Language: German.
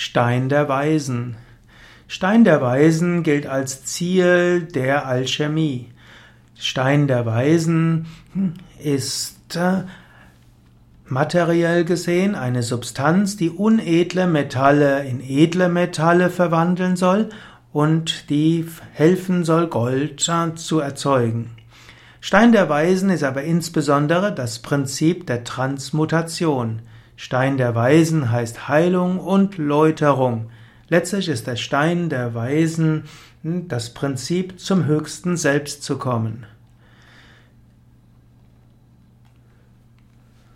Stein der Weisen. Stein der Weisen gilt als Ziel der Alchemie. Stein der Weisen ist äh, materiell gesehen eine Substanz, die unedle Metalle in edle Metalle verwandeln soll und die helfen soll, Gold zu erzeugen. Stein der Weisen ist aber insbesondere das Prinzip der Transmutation. Stein der Weisen heißt Heilung und Läuterung. Letztlich ist der Stein der Weisen das Prinzip, zum höchsten Selbst zu kommen.